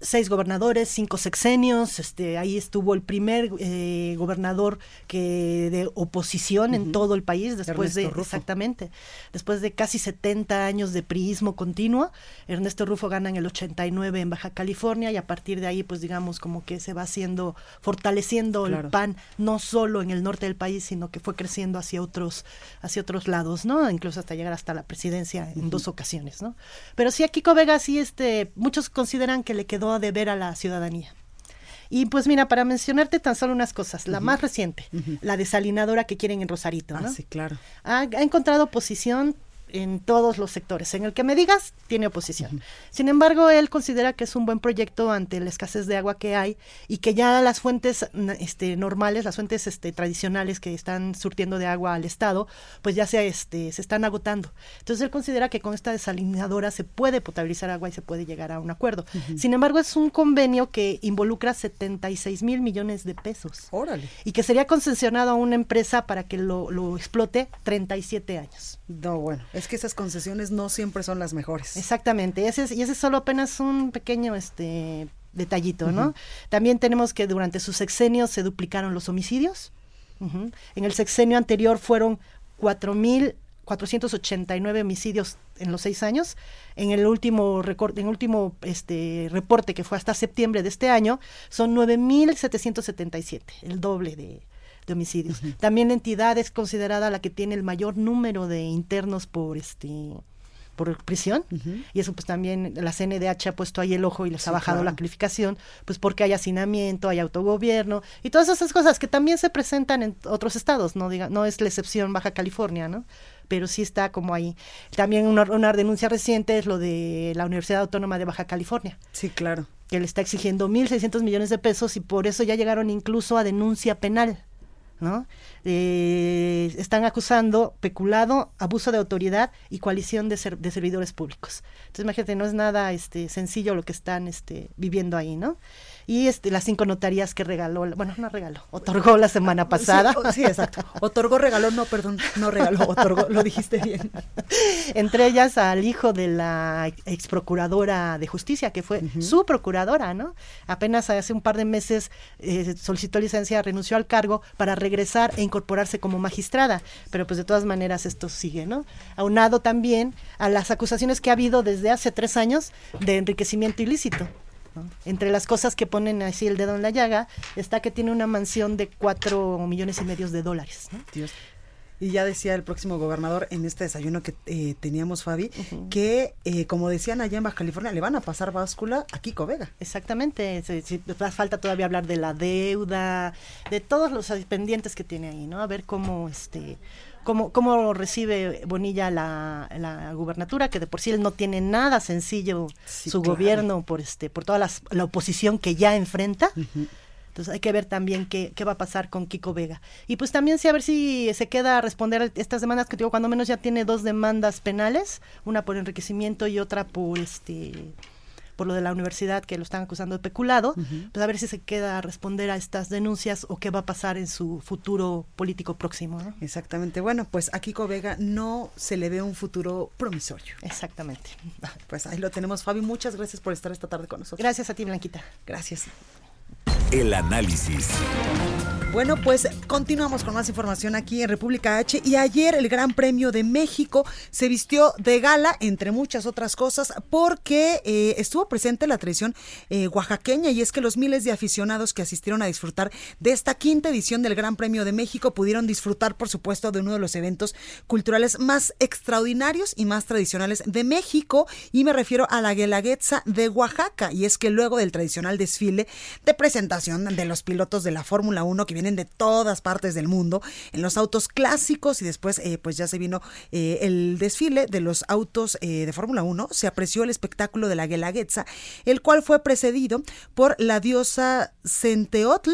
Speaker 8: seis gobernadores, cinco sexenios, este, ahí estuvo el primer eh, gobernador que de oposición en todo el país después de exactamente, después de casi 70 años de priismo continuo, Ernesto Rufo gana en el 89 en Baja California y a partir de ahí pues digamos como que se va haciendo fortaleciendo el PAN no solo en el norte del país, sino que fue creciendo hacia otros hacia otros lados, ¿no? Incluso hasta llegar hasta la presidencia en dos ocasiones, ¿no? Pero sí a Kiko Vega sí este muchos consideran que le quedó de ver a la ciudadanía. Y pues mira, para mencionarte tan solo unas cosas, la más reciente, la desalinadora que quieren en Rosarito,
Speaker 1: ah, sí, claro.
Speaker 8: Ha, ha, encontrado oposición en todos los sectores. En el que me digas, tiene oposición. Sin embargo, él considera que es un buen proyecto ante la escasez de agua que hay y que ya las fuentes este, normales, las fuentes este, tradicionales que están surtiendo de agua al Estado, pues ya se, este, se están agotando. Entonces, él considera que con esta desalinadora se puede potabilizar agua y se puede llegar a un acuerdo. Sin embargo, es un convenio que involucra 76 mil millones de pesos.
Speaker 1: Órale.
Speaker 8: Y que sería concesionado a una empresa para que lo, lo explote 37 años.
Speaker 1: No, bueno, es que esas concesiones no siempre son las mejores.
Speaker 8: Exactamente, ese y ese es solo apenas un pequeño este detallito, ¿no? También tenemos que durante su sexenio se duplicaron los homicidios. En el sexenio anterior fueron 4.489 homicidios en los seis años. En el último, en el último este, reporte que fue hasta septiembre de este año son 9.777, el doble de, de homicidios. También la entidad es considerada la que tiene el mayor número de internos por este por prisión y eso pues también la CNDH ha puesto ahí el ojo y les ha bajado la calificación pues porque hay hacinamiento, hay autogobierno y todas esas cosas que también se presentan en otros estados, no diga, no es la excepción Baja California, ¿no? Pero sí está como ahí. También una, una denuncia reciente es lo de la Universidad Autónoma de Baja California.
Speaker 1: Sí, claro.
Speaker 8: Que le está exigiendo 1.600 millones de pesos y por eso ya llegaron incluso a denuncia penal. ¿No? Eh, están acusando peculado, abuso de autoridad y coalición de, de, servidores públicos. Entonces, imagínate, no es nada este, sencillo lo que están este, viviendo ahí, ¿no? y este, las cinco notarías que regaló, bueno, no regaló, otorgó la semana pasada.
Speaker 1: Sí, exacto. Otorgó, regaló, no, perdón, no regaló, otorgó, lo dijiste bien.
Speaker 8: Entre ellas al hijo de la ex procuradora de justicia, que fue su procuradora, ¿no? Apenas hace un par de meses eh, solicitó licencia, renunció al cargo para regresar e incorporarse como magistrada, pero pues de todas maneras esto sigue, ¿no? Aunado también a las acusaciones que ha habido desde hace tres años de enriquecimiento ilícito. Entre las cosas que ponen así el dedo en la llaga está que tiene una mansión de cuatro millones y medio de dólares.
Speaker 1: Y ya decía el próximo gobernador en este desayuno que eh, teníamos, Fabi, que eh, como decían allá en Baja California, le van a pasar báscula a Kiko Vega.
Speaker 8: Exactamente. falta todavía hablar de la deuda, de todos los pendientes que tiene ahí, ¿no? A ver cómo este cómo, cómo recibe Bonilla la, la, gubernatura, que de por sí él no tiene nada sencillo su gobierno por este, por toda la oposición que ya enfrenta. Entonces hay que ver también qué, qué va a pasar con Kiko Vega. Y pues también sí a ver si se queda a responder estas demandas que digo, cuando menos ya tiene dos demandas penales, una por enriquecimiento y otra por este por lo de la universidad que lo están acusando de peculado, pues a ver si se queda a responder a estas denuncias o qué va a pasar en su futuro político próximo.
Speaker 1: Exactamente. Bueno, pues a Kiko Vega no se le ve un futuro promisorio.
Speaker 8: Exactamente.
Speaker 1: Pues ahí lo tenemos, Fabi. Muchas gracias por estar esta tarde con nosotros.
Speaker 8: Gracias a ti, Blanquita.
Speaker 1: Gracias.
Speaker 2: El análisis.
Speaker 1: Bueno, pues continuamos con más información aquí en República H. Y ayer el Gran Premio de México se vistió de gala, entre muchas otras cosas, porque eh, estuvo presente la tradición eh, oaxaqueña. Y es que los miles de aficionados que asistieron a disfrutar de esta quinta edición del Gran Premio de México pudieron disfrutar, por supuesto, de uno de los eventos culturales más extraordinarios y más tradicionales de México. Y me refiero a la Guelaguetza de Oaxaca. Y es que luego del tradicional desfile de presentación de los pilotos de la Fórmula 1 que vienen de todas partes del mundo en los autos clásicos y después eh, pues ya se vino eh, el desfile de los autos eh, de Fórmula 1, se apreció el espectáculo de la Guelaguetza, el cual fue precedido por la diosa Centeotl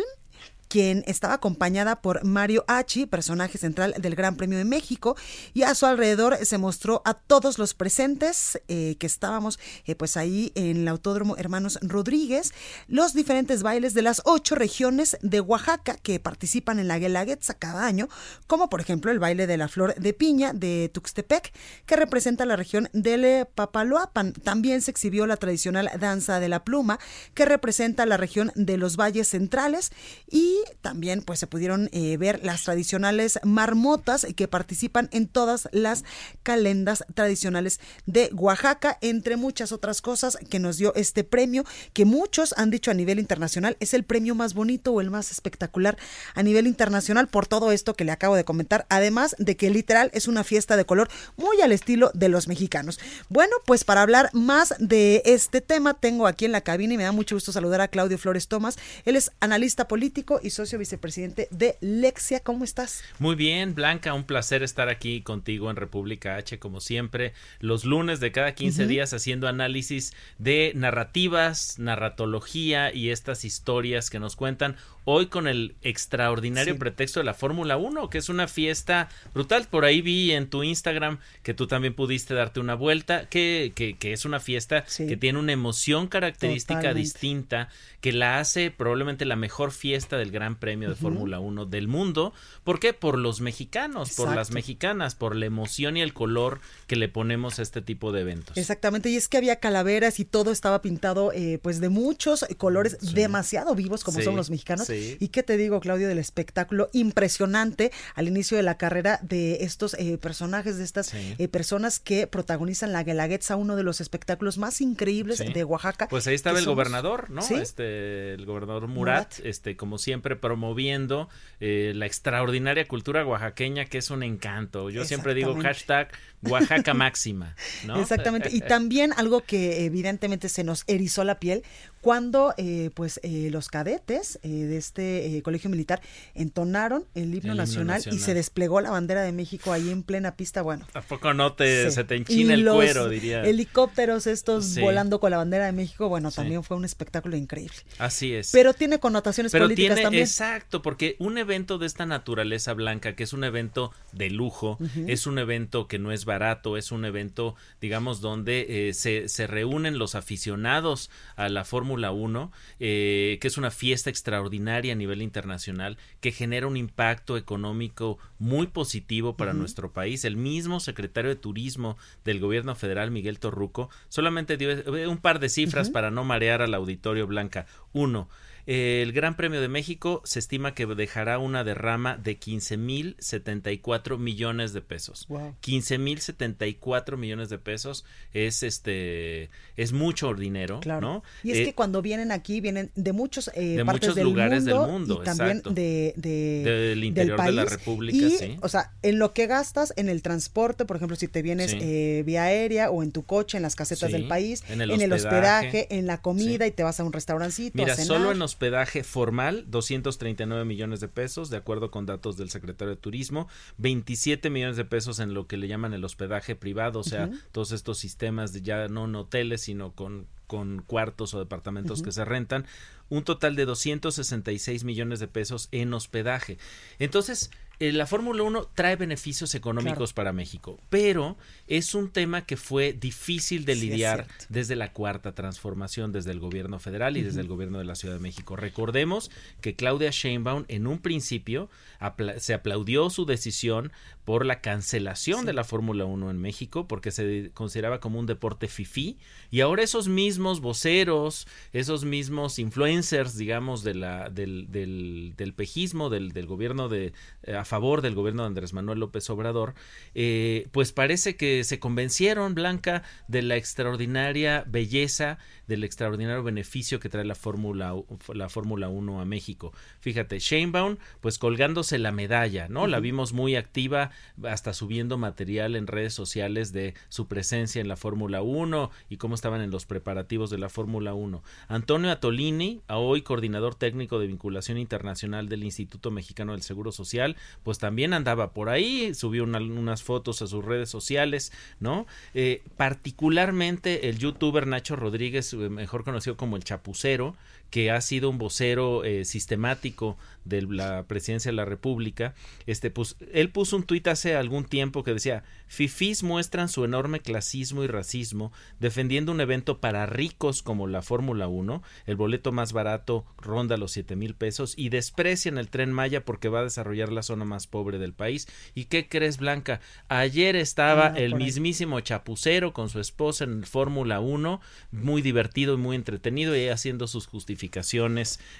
Speaker 1: quien estaba acompañada por Mario Achi, personaje central del Gran Premio de México, y a su alrededor se mostró a todos los presentes eh, que estábamos eh, pues ahí en el Autódromo Hermanos Rodríguez, los diferentes bailes de las ocho regiones de Oaxaca que participan en la Guelaguetza cada año, como por ejemplo el baile de la flor de piña de Tuxtepec, que representa la región del Papaloapan. También se exhibió la tradicional danza de la pluma, que representa la región de los valles centrales, y también pues se pudieron eh, ver las tradicionales marmotas que participan en todas las calendas tradicionales de Oaxaca, entre muchas otras cosas que nos dio este premio, que muchos han dicho a nivel internacional es el premio más bonito o el más espectacular a nivel internacional por todo esto que le acabo de comentar, además de que literal es una fiesta de color muy al estilo de los mexicanos. Bueno, pues para hablar más de este tema tengo aquí en la cabina y me da mucho gusto saludar a Claudio Flores Tomás, él es analista político y socio vicepresidente de Lexia. ¿Cómo estás?
Speaker 7: Muy bien, Blanca, un placer estar aquí contigo en República H, como siempre, los lunes de cada 15 días haciendo análisis de narrativas, narratología y estas historias que nos cuentan hoy con el extraordinario pretexto de la Fórmula 1, que es una fiesta brutal. Por ahí vi en tu Instagram que tú también pudiste darte una vuelta, que, que, que es una fiesta que tiene una emoción característica distinta, que la hace probablemente la mejor fiesta del Gran Premio de Fórmula 1 del mundo. ¿Por qué? Por los mexicanos, por las mexicanas, por la emoción y el color que le ponemos a este tipo de eventos.
Speaker 1: Exactamente, y es que había calaveras y todo estaba pintado eh, pues de muchos colores demasiado vivos como son los mexicanos. Y qué te digo, Claudio, del espectáculo impresionante al inicio de la carrera de estos eh, personajes, de estas eh, personas que protagonizan la Guelaguetza, uno de los espectáculos más increíbles de Oaxaca.
Speaker 7: Pues ahí estaba el gobernador, ¿no? Este, el gobernador Murat, este, como siempre
Speaker 9: siempre promoviendo eh, la extraordinaria cultura oaxaqueña que es un encanto. Yo siempre digo hashtag Oaxaca máxima. ¿no?
Speaker 1: Exactamente. Y también algo que evidentemente se nos erizó la piel cuando eh, pues eh, los cadetes eh, de este colegio militar entonaron el himno, nacional, y se desplegó la bandera de México ahí en plena pista. Bueno,
Speaker 9: tampoco no te se te enchina el cuero, diría.
Speaker 1: Helicópteros estos volando con la bandera de México, bueno, también fue un espectáculo increíble.
Speaker 9: Así es.
Speaker 1: Pero tiene connotaciones
Speaker 9: Pero
Speaker 1: políticas
Speaker 9: tiene,
Speaker 1: también.
Speaker 9: Exacto, porque un evento de esta naturaleza blanca, que es un evento de lujo, es un evento que no es barato, es un evento, digamos, donde se, se reúnen los aficionados a la Fórmula Fórmula 1, eh, que es una fiesta extraordinaria a nivel internacional, que genera un impacto económico muy positivo para nuestro país. El mismo secretario de Turismo del gobierno federal, Miguel Torruco, solamente dio eh, un par de cifras para no marear al auditorio blanca. Uno, el Gran Premio de México se estima que dejará una derrama de 15 mil 74 millones de pesos. 15 mil 74 millones de pesos es este es mucho dinero, ¿no?
Speaker 1: Y es que eh, cuando vienen aquí vienen de muchos eh, partes del lugares mundo del mundo y también de,
Speaker 9: del interior de la República,
Speaker 1: y,
Speaker 9: sí.
Speaker 1: O sea, en lo que gastas en el transporte, por ejemplo, si te vienes eh, vía aérea o en tu coche, en las casetas del país, en el, hospedaje, en la comida y te vas a un restaurancito.
Speaker 9: Mira,
Speaker 1: a cenar.
Speaker 9: solo en hospedaje formal, 239 millones de pesos, de acuerdo con datos del secretario de Turismo, 27 millones de pesos en lo que le llaman el hospedaje privado, o sea, todos estos sistemas de ya no en hoteles, sino con con cuartos o departamentos que se rentan, un total de 266 millones de pesos en hospedaje. Entonces, la Fórmula 1 trae beneficios económicos para México, pero es un tema que fue difícil de lidiar desde la cuarta transformación, desde el gobierno federal y desde el gobierno de la Ciudad de México. Recordemos que Claudia Sheinbaum en un principio se aplaudió su decisión por la cancelación de la Fórmula 1 en México, porque se consideraba como un deporte fifí, y ahora esos mismos voceros, esos mismos influencers, digamos, de la, del, del, del pejismo, del, del gobierno de, eh, favor del gobierno de Andrés Manuel López Obrador, eh, pues parece que se convencieron, Blanca, de la extraordinaria belleza del extraordinario beneficio que trae la Fórmula la Fórmula 1 a México. Fíjate, Sheinbaum pues colgándose la medalla, ¿no? La vimos muy activa hasta subiendo material en redes sociales de su presencia en la Fórmula 1 y cómo estaban en los preparativos de la Fórmula 1. Antonio Atolini, hoy coordinador técnico de vinculación internacional del Instituto Mexicano del Seguro Social, pues también andaba por ahí, subió unas fotos a sus redes sociales, ¿no? Eh, particularmente el youtuber Nacho Rodríguez mejor conocido como el Chapucero, que ha sido un vocero eh, sistemático de la presidencia de la República, este, pues, él puso un tuit hace algún tiempo que decía, fifís muestran su enorme clasismo y racismo defendiendo un evento para ricos como la Fórmula 1, el boleto más barato ronda los 7 mil pesos y desprecian el tren Maya porque va a desarrollar la zona más pobre del país. ¿Y qué crees, Blanca? Ayer estaba ah, el mismísimo Chapucero con su esposa en Fórmula 1, muy divertido y muy entretenido y haciendo sus justificaciones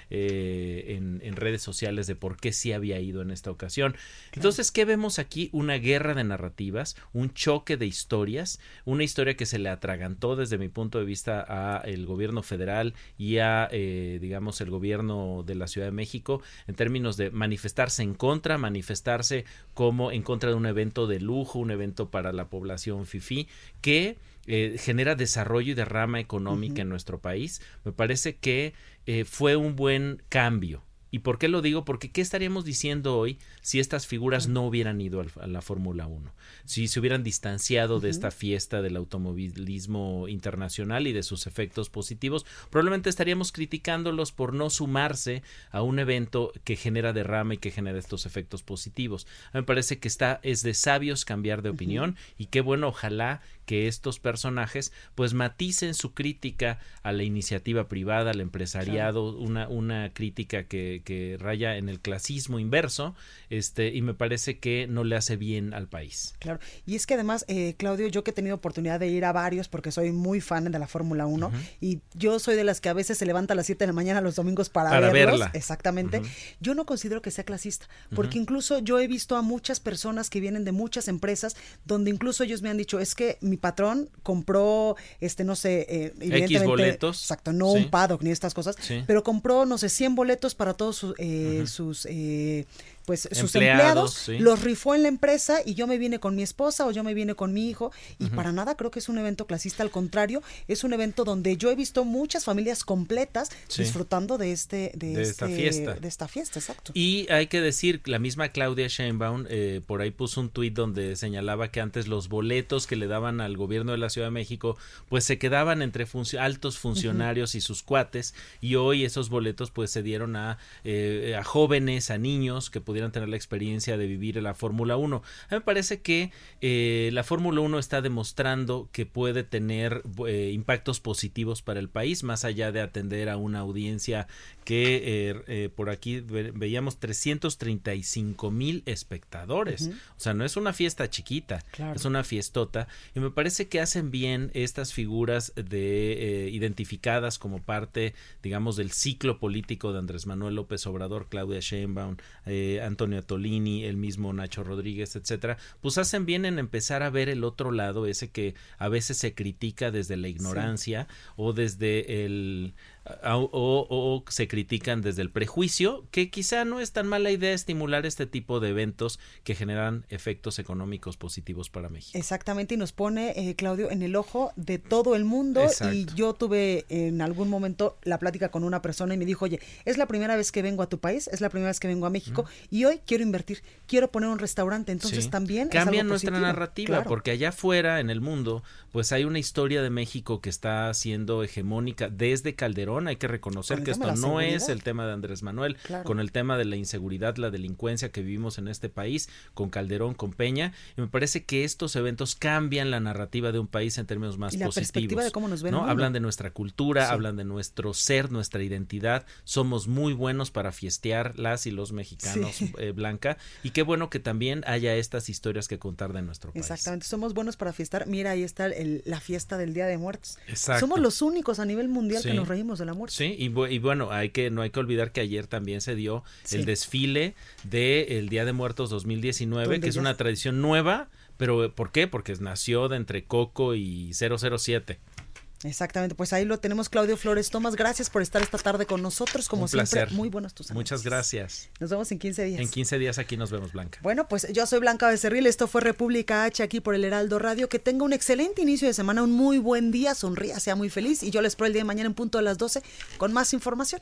Speaker 9: eh, en, en redes sociales de por qué sí había ido en esta ocasión. Entonces, ¿qué vemos aquí? Una guerra de narrativas, un choque de historias, una historia que se le atragantó desde mi punto de vista a el gobierno federal y a, eh, digamos, el gobierno de la Ciudad de México en términos de manifestarse en contra, manifestarse como en contra de un evento de lujo, un evento para la población FIFI, que eh, genera desarrollo y derrama económica en nuestro país. Me parece que eh, fue un buen cambio ¿Y por qué lo digo? Porque ¿qué estaríamos diciendo hoy si estas figuras no hubieran ido a la Fórmula 1? Si se hubieran distanciado de esta fiesta del automovilismo internacional y de sus efectos positivos, probablemente estaríamos criticándolos por no sumarse a un evento que genera derrama y que genera estos efectos positivos. A mí me parece que está, es de sabios cambiar de opinión y qué bueno, ojalá que estos personajes pues maticen su crítica a la iniciativa privada, al empresariado, una, una crítica que, que, raya en el clasismo inverso, este, y me parece que no le hace bien al país.
Speaker 1: Claro, y es que además, eh, Claudio, yo que he tenido oportunidad de ir a varios porque soy muy fan de la Fórmula 1 y yo soy de las que a veces se levanta a las 7 de la mañana los domingos para,
Speaker 9: para
Speaker 1: verla. Exactamente. Yo no considero que sea clasista, porque incluso yo he visto a muchas personas que vienen de muchas empresas donde incluso ellos me han dicho, es que mi patrón compró, este, no sé,
Speaker 9: eh, X boletos.
Speaker 1: Exacto, no un paddock ni estas cosas, pero compró, no sé, 100 boletos para todos todos sus pues sus empleados, los rifó en la empresa y yo me vine con mi esposa o yo me vine con mi hijo. Y para nada creo que es un evento clasista, al contrario, es un evento donde yo he visto muchas familias completas disfrutando de este de, esta este, fiesta. De esta fiesta, exacto.
Speaker 9: Y hay que decir, la misma Claudia Sheinbaum eh, por ahí puso un tuit donde señalaba que antes los boletos que le daban al gobierno de la Ciudad de México pues se quedaban entre altos funcionarios y sus cuates y hoy esos boletos pues se dieron a, eh, a jóvenes, a niños que pudieron tener la experiencia de vivir en la Fórmula 1. A mí me parece que eh, la Fórmula 1 está demostrando que puede tener eh, impactos positivos para el país, más allá de atender a una audiencia que eh, por aquí veíamos 335 mil espectadores. O sea, no es una fiesta chiquita, es una fiestota. Y me parece que hacen bien estas figuras de identificadas como parte, digamos, del ciclo político de Andrés Manuel López Obrador, Claudia Sheinbaum, eh, Antonio Tolini, el mismo Nacho Rodríguez, etcétera, pues hacen bien en empezar a ver el otro lado, ese que a veces se critica desde la ignorancia o desde el o, se critican desde el prejuicio, que quizá no es tan mala idea estimular este tipo de eventos que generan efectos económicos positivos para México.
Speaker 1: Exactamente, y nos pone, eh, Claudio, en el ojo de todo el mundo. Y yo tuve en algún momento la plática con una persona y me dijo, oye, es la primera vez que vengo a tu país, es la primera vez que vengo a México y hoy quiero invertir, quiero poner un restaurante. Entonces también...
Speaker 9: Cambia nuestra narrativa, porque allá afuera, en el mundo, pues hay una historia de México que está siendo hegemónica desde Calderón hay que reconocer que esto no es el tema de Andrés Manuel, con el tema de la inseguridad, la delincuencia que vivimos en este país, con Calderón, con Peña, y me parece que estos eventos cambian la narrativa de un país en términos más positivos.
Speaker 1: De cómo nos ven
Speaker 9: ¿no? Hablan de nuestra cultura, hablan de nuestro ser, nuestra identidad, somos muy buenos para fiestear las y los mexicanos, eh, Blanca, y qué bueno que también haya estas historias que contar de nuestro país.
Speaker 1: Exactamente, somos buenos para fiestar. Mira, ahí está la fiesta del Día de Muertos. Somos los únicos a nivel mundial que nos reímos de
Speaker 9: Sí, y, bueno, hay que, no hay que olvidar que ayer también se dio el desfile del Día de Muertos 2019, que es una tradición nueva, pero ¿por qué? Porque nació de entre Coco y 007.
Speaker 1: Exactamente, pues ahí lo tenemos Claudio Flores Tomás, gracias por estar esta tarde con nosotros, como siempre, muy buenos tus
Speaker 9: análisis. Muchas gracias.
Speaker 1: Nos vemos en 15 días.
Speaker 9: En 15 días aquí nos vemos, Blanca.
Speaker 1: Bueno, pues yo soy Blanca Becerril, esto fue República H aquí por el Heraldo Radio, que tenga un excelente inicio de semana, un muy buen día, sonría, sea muy feliz y yo les espero el día de mañana en punto a las 12 con más información.